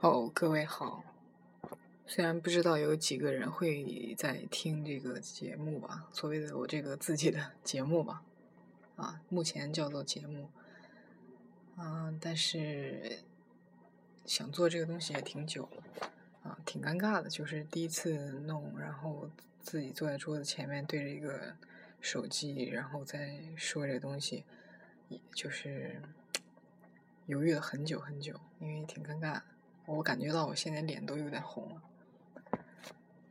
哦，各位好。虽然不知道有几个人会在听这个节目吧，所谓的我这个自己的 节目吧，啊，目前叫做节目，嗯，但是想做这个东西也挺久了，啊，挺尴尬的，就是第一次弄，然后自己坐在桌子前面对着一个手机，然后再说这个东西，就是 犹豫了很久很久，因为挺尴尬的。我感觉到我现在脸都有点红了，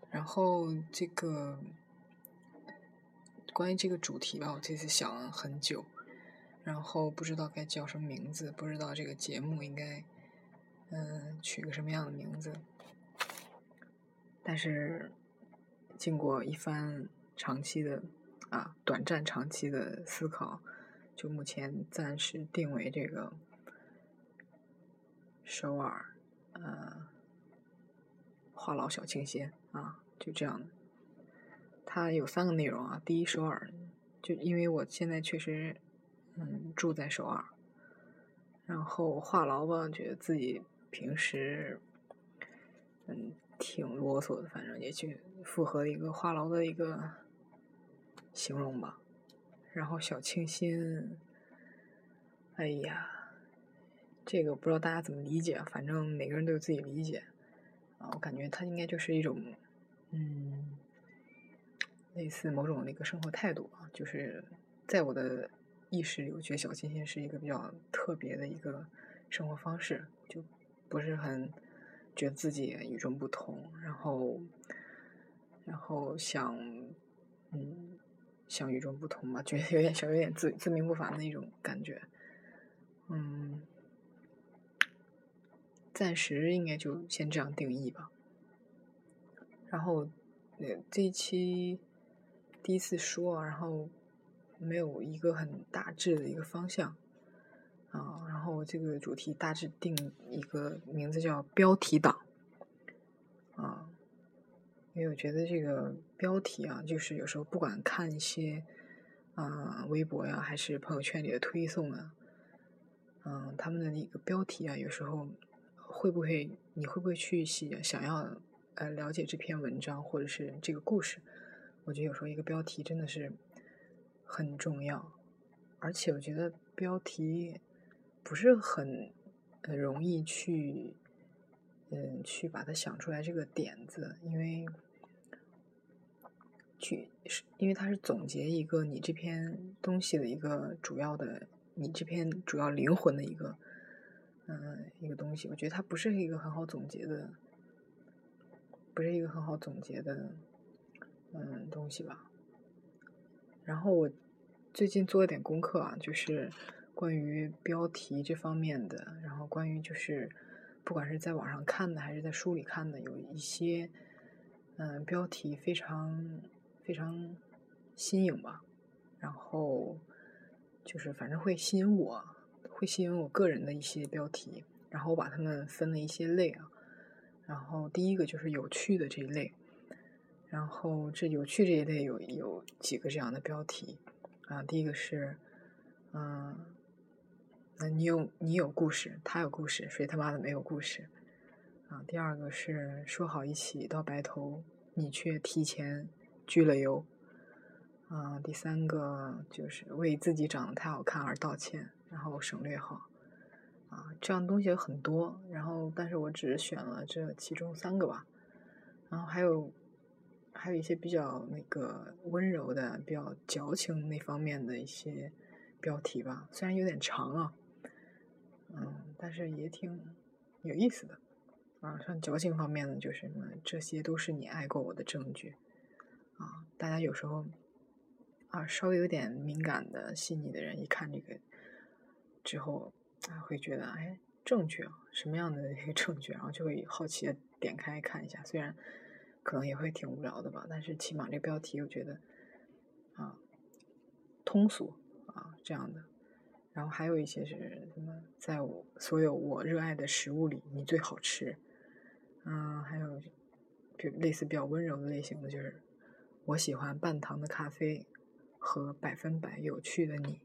然后这个关于这个主题吧，我这次想了很久，然后不知道该叫什么名字，不知道这个节目应该嗯取个什么样的名字，但是经过一番长期的啊短暂长期的思考，就目前暂时定为这个首尔。呃，话痨小清新啊，就这样的。它有三个内容啊。第一，首尔，就因为我现在确实嗯住在首尔，然后话痨吧，觉得自己平时嗯挺啰嗦的，反正也就符合一个话痨的一个形容吧。然后小清新，哎呀。这个不知道大家怎么理解，反正每个人都有自己理解。啊，我感觉它应该就是一种，嗯，类似某种那个生活态度啊，就是在我的意识里，我觉得小清新是一个比较特别的一个生活方式，就不是很觉得自己与众不同，然后，然后想，嗯，想与众不同吧，觉得有点小，有点自自命不凡的一种感觉，嗯。暂时应该就先这样定义吧。然后，呃，这一期第一次说，然后没有一个很大致的一个方向啊。然后这个主题大致定一个名字叫标题党啊，因为我觉得这个标题啊，就是有时候不管看一些啊微博呀，还是朋友圈里的推送啊，嗯，他们的那个标题啊，有时候。会不会？你会不会去写想要呃了解这篇文章或者是这个故事？我觉得有时候一个标题真的是很重要，而且我觉得标题不是很容易去嗯去把它想出来这个点子，因为去是因为它是总结一个你这篇东西的一个主要的你这篇主要灵魂的一个。嗯，一个东西，我觉得它不是一个很好总结的，不是一个很好总结的，嗯，东西吧。然后我最近做了点功课啊，就是关于标题这方面的，然后关于就是不管是在网上看的还是在书里看的，有一些嗯标题非常非常新颖吧，然后就是反正会吸引我。会吸引我个人的一些标题，然后我把它们分了一些类啊。然后第一个就是有趣的这一类，然后这有趣这一类有有几个这样的标题啊。第一个是，嗯，那你有你有故事，他有故事，谁他妈的没有故事啊？第二个是说好一起到白头，你却提前拘了油啊。第三个就是为自己长得太好看而道歉。然后省略号，啊，这样东西有很多，然后但是我只选了这其中三个吧，然后还有还有一些比较那个温柔的、比较矫情那方面的一些标题吧，虽然有点长啊，嗯，但是也挺有意思的，啊，像矫情方面的就是什么，这些都是你爱过我的证据，啊，大家有时候啊稍微有点敏感的、细腻的人一看这个。之后啊，会觉得哎，证据啊，什么样的一个 证据？然后就会好奇的点开看一下，虽然可能也会挺无聊的吧，但是起码这标题我觉得啊通俗啊这样的。然后还有一些是什么，在我所有我热爱的食物里，你最好吃。嗯，还有就类似比较温柔的类型的，就是我喜欢半糖的咖啡和百分百有趣的你。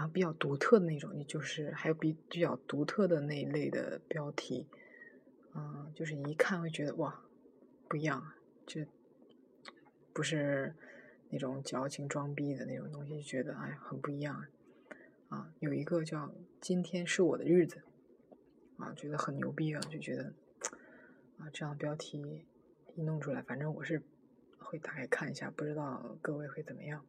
然后比较独特的那种，也就是还有比比较独特的那一类的标题，嗯，就是一看会觉得哇，不一样，这不是那种矫情装逼的那种东西，就觉得哎很不一样啊。有一个叫“今天是我的日子”，啊，觉得很牛逼啊，就觉得啊，这样标题一弄出来，反正我是会打开看一下，不知道各位会怎么样。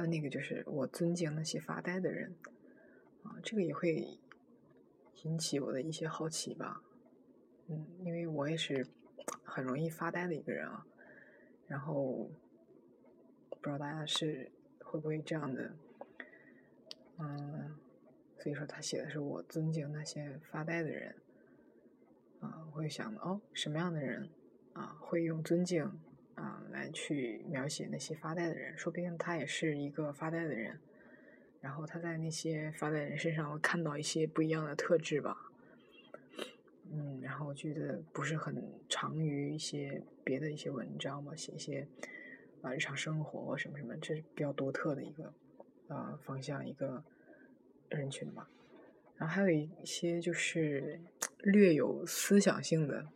还有那个就是我尊敬那些发呆的人，啊，这个也会引起我的一些好奇吧，嗯，因为我也是很容易发呆的一个人啊，然后不知道大家是会不会这样的，嗯，所以说他写的是我尊敬那些发呆的人，啊，我会想哦，什么样的人啊会用尊敬。啊，来去描写那些发呆的人，说不定他也是一个发呆的人，然后他在那些发呆人身上看到一些不一样的特质吧。嗯，然后我觉得不是很长于一些别的一些文章嘛，写一些啊日常生活什么什么，这是比较独特的一个啊方向一个人群吧。然后还有一些就是 略有思想性的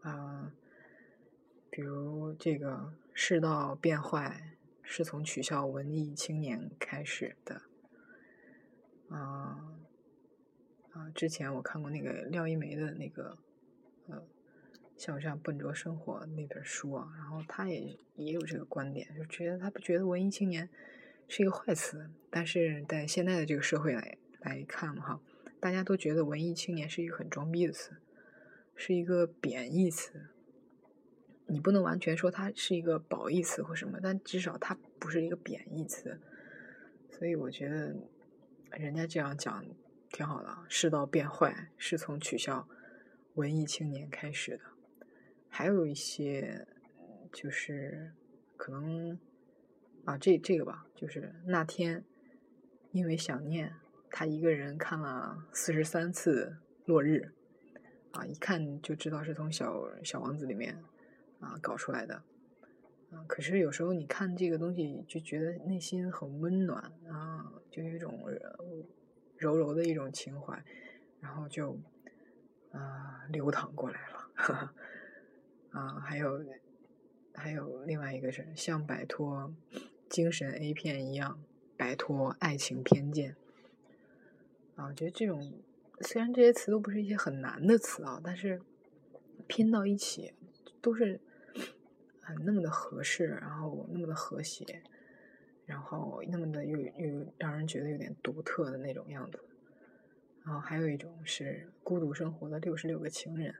啊。比如这个世道变坏是从取笑文艺青年开始的，啊啊！之前我看过那个廖一梅的那个呃《像这样笨拙生活》那本书啊，然后他也也有这个观点，就觉得他不觉得文艺青年是一个坏词，但是在现在的这个社会来来看哈，大家都觉得文艺青年是一个很装逼的词，是一个贬义词。你不能完全说它是一个褒义词或什么，但至少它不是一个贬义词，所以我觉得人家这样讲挺好的。世道变坏是从取笑文艺青年开始的，还有一些就是可能啊，这这个吧，就是那天因为想念他一个人看了四十三次落日，啊，一看就知道是从小小王子里面。啊，搞出来的，啊，可是有时候你看这个东西，就觉得内心很温暖啊，就有一种柔柔的一种情怀，然后就啊流淌过来了，啊，还有还有另外一个是像摆脱精神 A 片一样摆脱爱情偏见，啊，我觉得这种虽然这些词都不是一些很难的词啊，但是拼到一起都是。那么的合适，然后那么的和谐，然后那么的又又让人觉得有点独特的那种样子。然后还有一种是孤独生活的六十六个情人。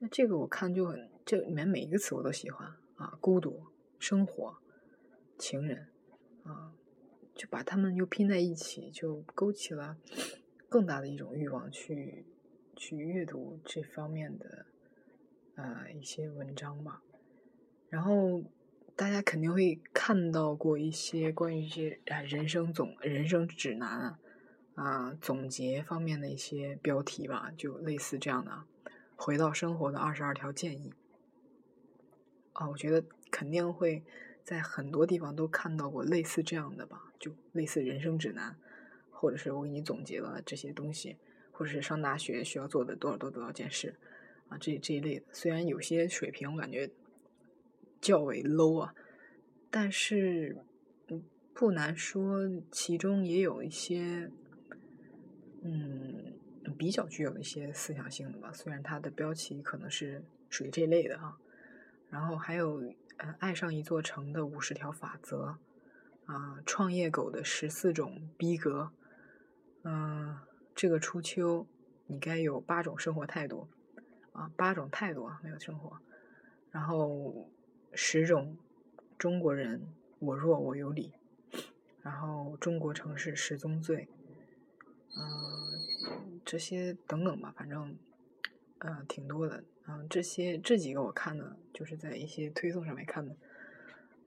那这个我看就很，这里面每一个词我都喜欢啊，孤独生活情人啊，就把他们又拼在一起，就勾起了更大的一种欲望去去阅读这方面的呃一些文章吧。然后大家肯定会看到过一些关于一些啊人生总人生指南啊总结方面的一些标题吧，就类似这样的，回到生活的二十二条建议。啊，我觉得肯定会在很多地方都看到过类似这样的吧，就类似人生指南，或者是我给你总结了这些东西，或者是上大学需要做的多少多多少件事啊，这这一类的。虽然有些水平我感觉。较为 low 啊，但是不难说，其中也有一些，嗯，比较具有一些思想性的吧。虽然它的标题可能是属于这类的哈，然后还有呃，爱上一座城的五十条法则啊，创业狗的十四种逼格，嗯，这个初秋你该有八种生活态度啊，八种态度啊，没有生活，然后。十种中国人，我弱我有理。然后中国城市十宗罪，嗯，这些等等吧，反正，嗯，挺多的。嗯，这些这几个我看的，就是在一些推送上面看的，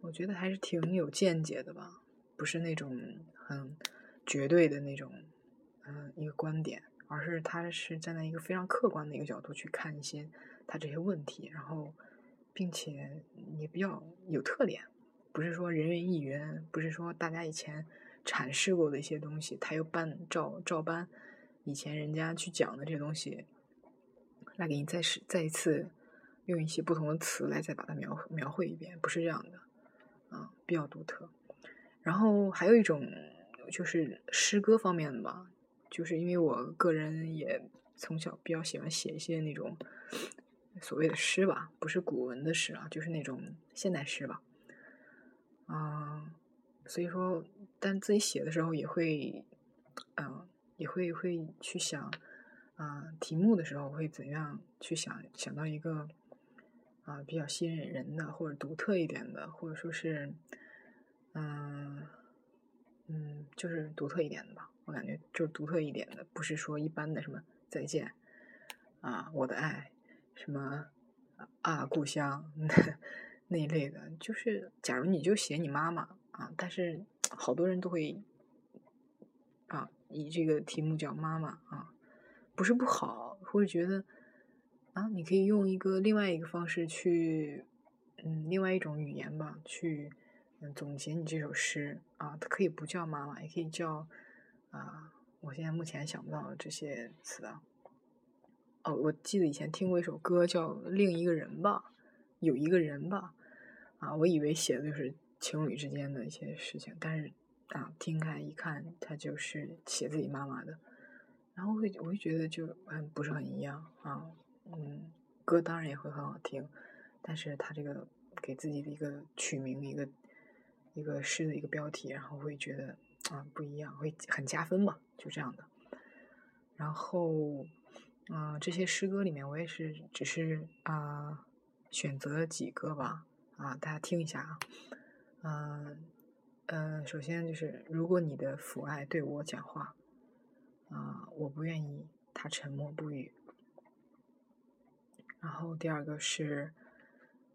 我觉得还是挺有见解的吧，不是那种很绝对的那种，嗯，一个观点，而是他是站在一个非常客观的一个角度去看一些他这些问题，然后。并且也比较有特点，不是说人云亦云，不是说大家以前阐释过的一些东西，他又搬照照搬以前人家去讲的这些东西，来给你再是再一次用一些不同的词来再把它描描绘一遍，不是这样的啊，比较独特。然后还有一种就是诗歌方面的吧，就是因为我个人也从小比较喜欢写一些那种所谓的诗吧，不是古文的诗啊，就是那种现代诗吧，啊，所以说，但自己写的时候也会，嗯，也会会去想，啊，题目的时候会怎样去想，想到一个啊比较吸引人的或者独特一点的，或者说是。嗯，嗯，就是独特一点的吧，我感觉就是独特一点的，不是说一般的什么再见啊，我的爱，什么啊故乡那 那一类的，就是假如你就写你妈妈啊，但是好多人都会啊以这个题目叫妈妈啊，不是不好，或者觉得啊你可以用一个另外一个方式去，嗯，另外一种语言吧去。总结你这首诗啊，它可以不叫妈妈，也可以叫啊，我现在目前想不到这些词啊。哦，我记得以前听过一首歌叫《另一个人吧》，有一个人吧，啊，我以为写的就是情侣之间的一些事情，但是啊，听开一看，他就是写自己妈妈的，然后会我会觉得就嗯不是很一样啊，嗯，歌当然也会很好听，但是他这个给自己的一个取名一个。一个诗的一个标题，然后会觉得啊不一样，会很加分吧，就这样的。然后，啊这些诗歌里面，我也是只是啊选择几个吧，啊大家听一下啊，嗯嗯，首先就是如果你的父爱对我讲话，啊我不愿意他沉默不语。然后第二个是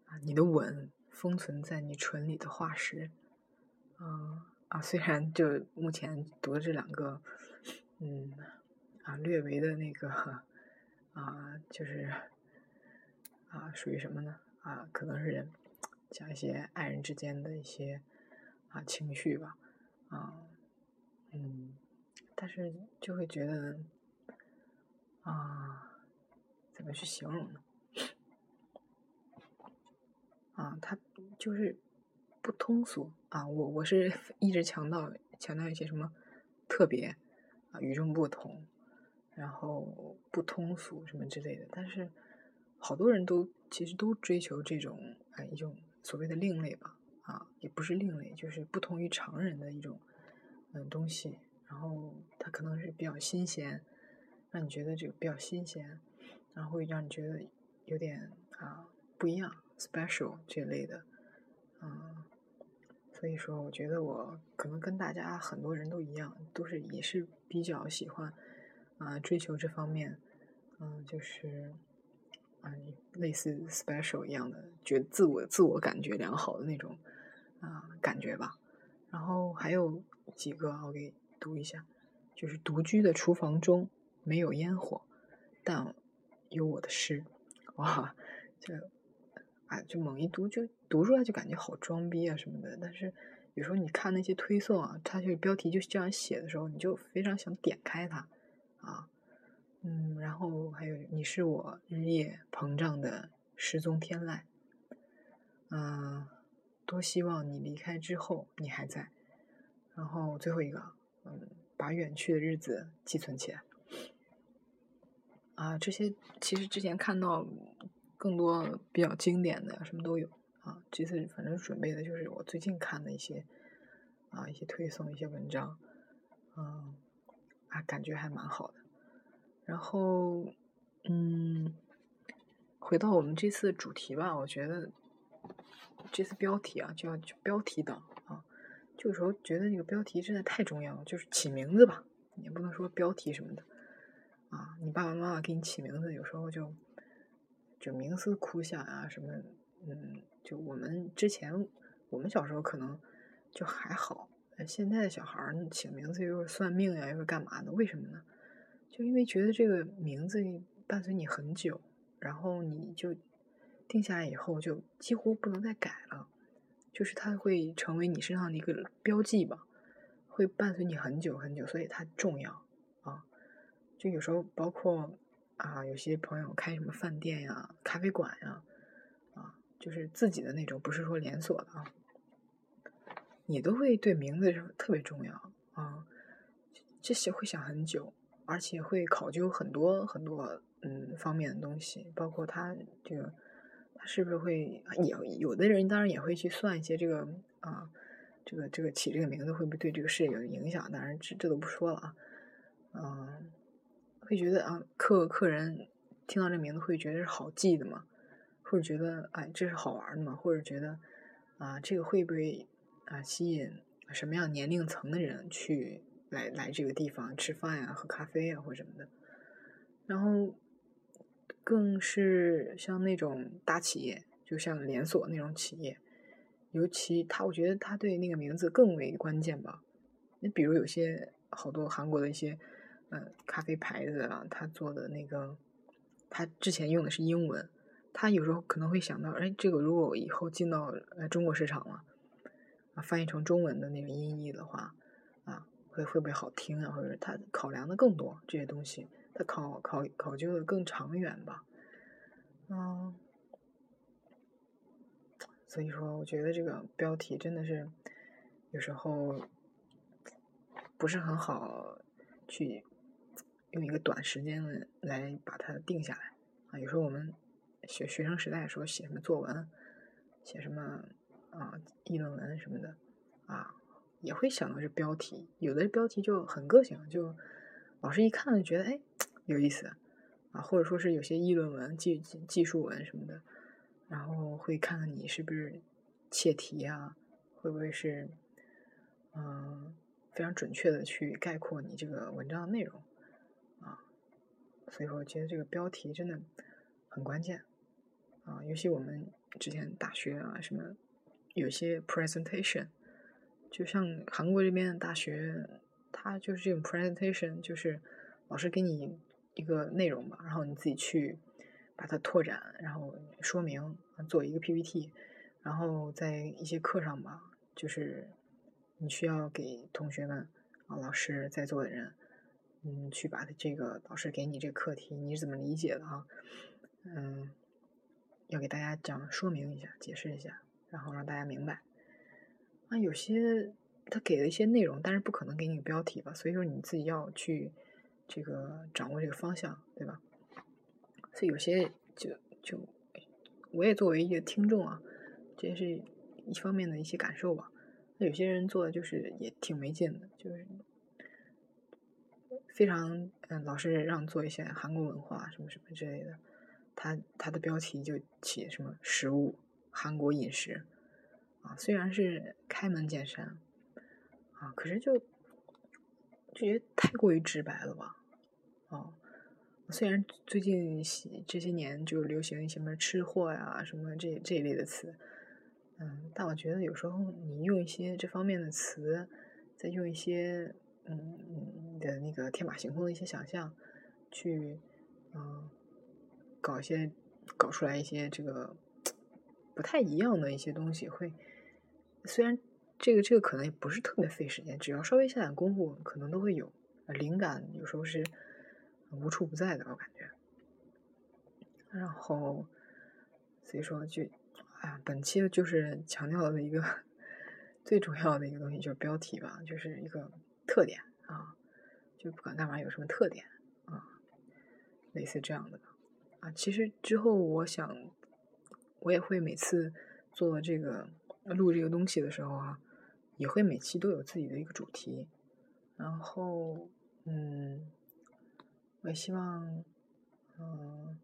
啊你的吻封存在你唇里的化石。嗯啊，虽然就目前读的这两个，嗯啊，略微的那个啊，就是啊，属于什么呢？啊，可能是讲一些爱人之间的一些啊情绪吧，啊，嗯，但是就会觉得啊，怎么去形容呢？啊，他就是。不通俗啊！我我是 一直强调强调一些什么特别啊、与众不同，然后不通俗什么之类的。但是好多人都其实都追求这种啊一种所谓的另类吧啊，也不是另类，就是不同于常人的一种嗯东西。然后它可能是比较新鲜，让你觉得这个比较新鲜，然后会让你觉得有点啊不一样，special 这类的，嗯。所以说，我觉得我可能跟大家很多人都一样，都是也是比较喜欢啊追求这方面，嗯，就是啊类似 special 一样的，觉得自我自我感觉良好的那种啊感觉吧。然后还有几个，我给读一下，就是独居的厨房中没有烟火，但有我的诗。哇，这。啊，就猛一读就读出来就感觉好装逼啊什么的，但是有时候你看那些推送啊，它就标题就这样写的时候，你就非常想点开它，然后还有你是我日夜膨胀的失踪天籁，嗯，多希望你离开之后你还在，然后最后一个，嗯，把远去的日子寄存起来，啊，这些其实之前看到。更多比较经典的什么都有啊，这次反正准备的就是我最近看的一些啊一些推送一些文章，嗯啊感觉还蛮好的。然后嗯，回到我们这次的主题吧，我觉得这次标题啊就要标题党啊，有时候觉得那个标题真的太重要了，就是起名字吧，也不能说标题什么的啊，你爸爸妈妈给你起名字，有时候就。就冥思苦想啊，什么，嗯，就我们之前，我们小时候可能就还好，现在的小孩儿起名字又是算命呀，又是干嘛的？为什么呢？就因为觉得这个名字伴随你很久，然后你就定下来以后，就几乎不能再改了，就是它会成为你身上的一个标记吧，会伴随你很久很久，所以它重要啊。就有时候包括啊，有些朋友开什么饭店呀、咖啡馆呀，啊，就是自己的那种，不是说连锁的啊，你都会对名字特别重要啊，这些会想很久，而且会考究很多很多嗯方面的东西，包括他这个他是不是会也有的人当然也会去算一些这个啊。这个这个起这个名字会不会对这个事业有影响？当然这这都不说了啊，嗯，会觉得啊客客人听到这名字会觉得是好记的嘛，或者觉得哎这是好玩的嘛，或者觉得啊这个会不会啊吸引什么样年龄层的人去来来这个地方吃饭呀、喝咖啡呀或什么的，然后更是像那种大企业，就像连锁那种企业。尤其他，我觉得他对那个名字更为关键吧。你比如有些好多韩国的一些，嗯，咖啡牌子啊，他做的那个，他之前用的是英文，他有时候可能会想到，哎，这个如果以后进到呃中国市场了，啊，翻译成中文的那个音译的话，会会不会好听啊？或者他考量的更多这些东西，他考考考究的更长远吧，嗯。所以说，我觉得这个标题真的是有时候不是很好去用一个短时间来把它定下来啊。有时候我们学学生时代的时候写什么作文，写什么啊议论文什么的啊，也会想到这标题。有的标题就很个性，就老师一看就觉得哎有意思啊，或者说是有些议论文、技技术文什么的。然后会看看你是不是切题啊，会不会是嗯非常准确的去概括你这个文章的内容啊？所以说，我觉得这个标题真的很关键啊。尤其我们之前大学啊，什么有些 presentation，就像韩国这边的大学，它就是这种 presentation，就是老师给你一个内容吧，然后你自己去。把它拓展，然后说明，做一个 PPT，然后在一些课上吧，就是你需要给同学们啊，老师在座的人，嗯，去把这个老师给你这个课题你是怎么理解的啊？嗯，要给大家讲说明一下，解释一下，然后让大家明白。啊，有些他给了一些内容，但是不可能给你标题吧？所以说你自己要去这个掌握这个方向，对吧？所以有些就就，我也作为一个听众啊，这也是一方面的一些感受吧。那有些人做的就是也挺没劲的，就是非常嗯，老是让做一些韩国文化什么什么之类的。他他的标题就起什么食物、韩国饮食啊，虽然是开门见山啊，可是就就觉得太过于直白了吧，哦。虽然最近这些年就流行一些什么吃货呀、什么这这一类的词，嗯，但我觉得有时候你用一些这方面的词，再用一些嗯你的那个天马行空的一些想象，去嗯搞一些搞出来一些这个不太一样的一些东西，会虽然这个这个可能也不是特别费时间，只要稍微下点功夫，可能都会有灵感，有时候是。无处不在的，我感觉。然后，所以说就，啊，本期就是强调的一个最重要的一个东西，就是标题吧，就是一个特点啊，就不管干嘛有什么特点啊，类似这样的啊。其实之后我想，我也会每次做这个录这个东西的时候啊，也会每期都有自己的一个主题，然后，嗯。我希望，嗯，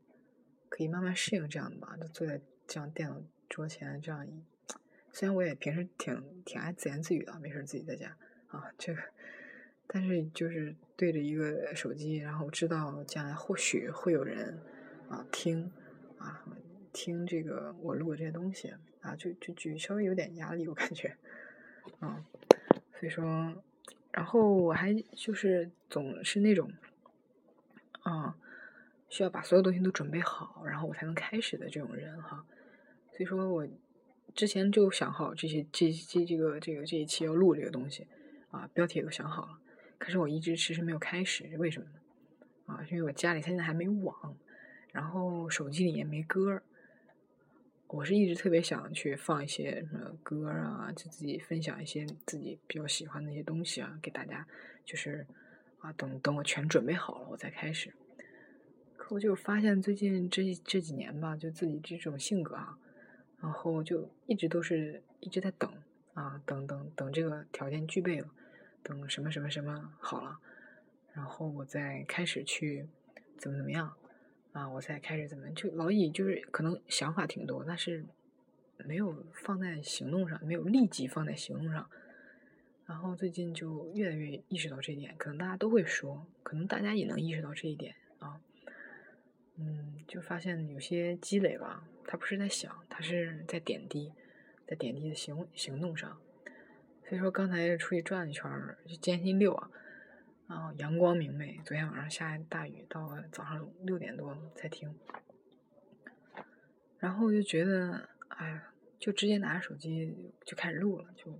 可以慢慢适应这样的吧。就坐在这样电脑桌前，这样，虽然我也平时挺挺爱自言自语的，没事自己在家啊，这个，但是就是对着一个手机，然后知道将来或许会有人啊听啊听这个我录的这些东西啊，就就就稍微有点压力，我感觉，嗯，所以说，然后我还就是总是那种。啊，需要把所有东西都准备好，然后我才能开始的这种人哈。所以说我之前就想好这些这这这个这个这一期要录这个东西啊，标题也都想好了，可是我一直迟迟没有开始，为什么呢？啊，因为我家里现在还没网，然后手机里也没歌。我是一直特别想去放一些什么歌啊，就自己分享一些自己比较喜欢的一些东西啊，给大家。就是啊，等等我全准备好了，我再开始。可我就发现最近这这几年吧，就自己这种性格啊，然后就一直都是一直在等啊，等等等这个条件具备了，等什么什么什么好了，然后我再开始去怎么怎么样。啊，我才开始怎么就老以就是可能想法挺多，但是没有放在行动上，没有立即放在行动上。然后最近就越来越意识到这一点，可能大家都会说，可能大家也能意识到这一点啊。嗯，就发现有些积累吧，他不是在想，他是在点滴，在点滴的行行动上。所以说刚才出去转了一圈儿，就艰辛六啊。啊，阳光明媚。昨天晚上下大雨，到早上六点多才停。然后就觉得，哎，就直接拿着手机就开始录了，就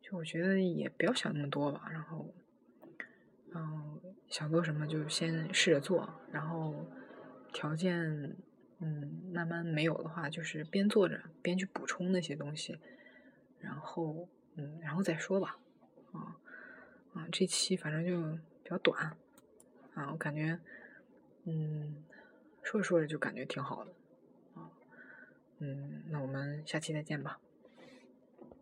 就我觉得也不要想那么多吧。然后，嗯，想做什么就先试着做。然后条件，嗯，慢慢没有的话，就是边做着边去补充那些东西。然后，嗯，然后再说吧。啊。啊，这期反正就比较短，啊，我感觉，嗯，说着说着就感觉挺好的，啊，嗯，那我们下期再见吧。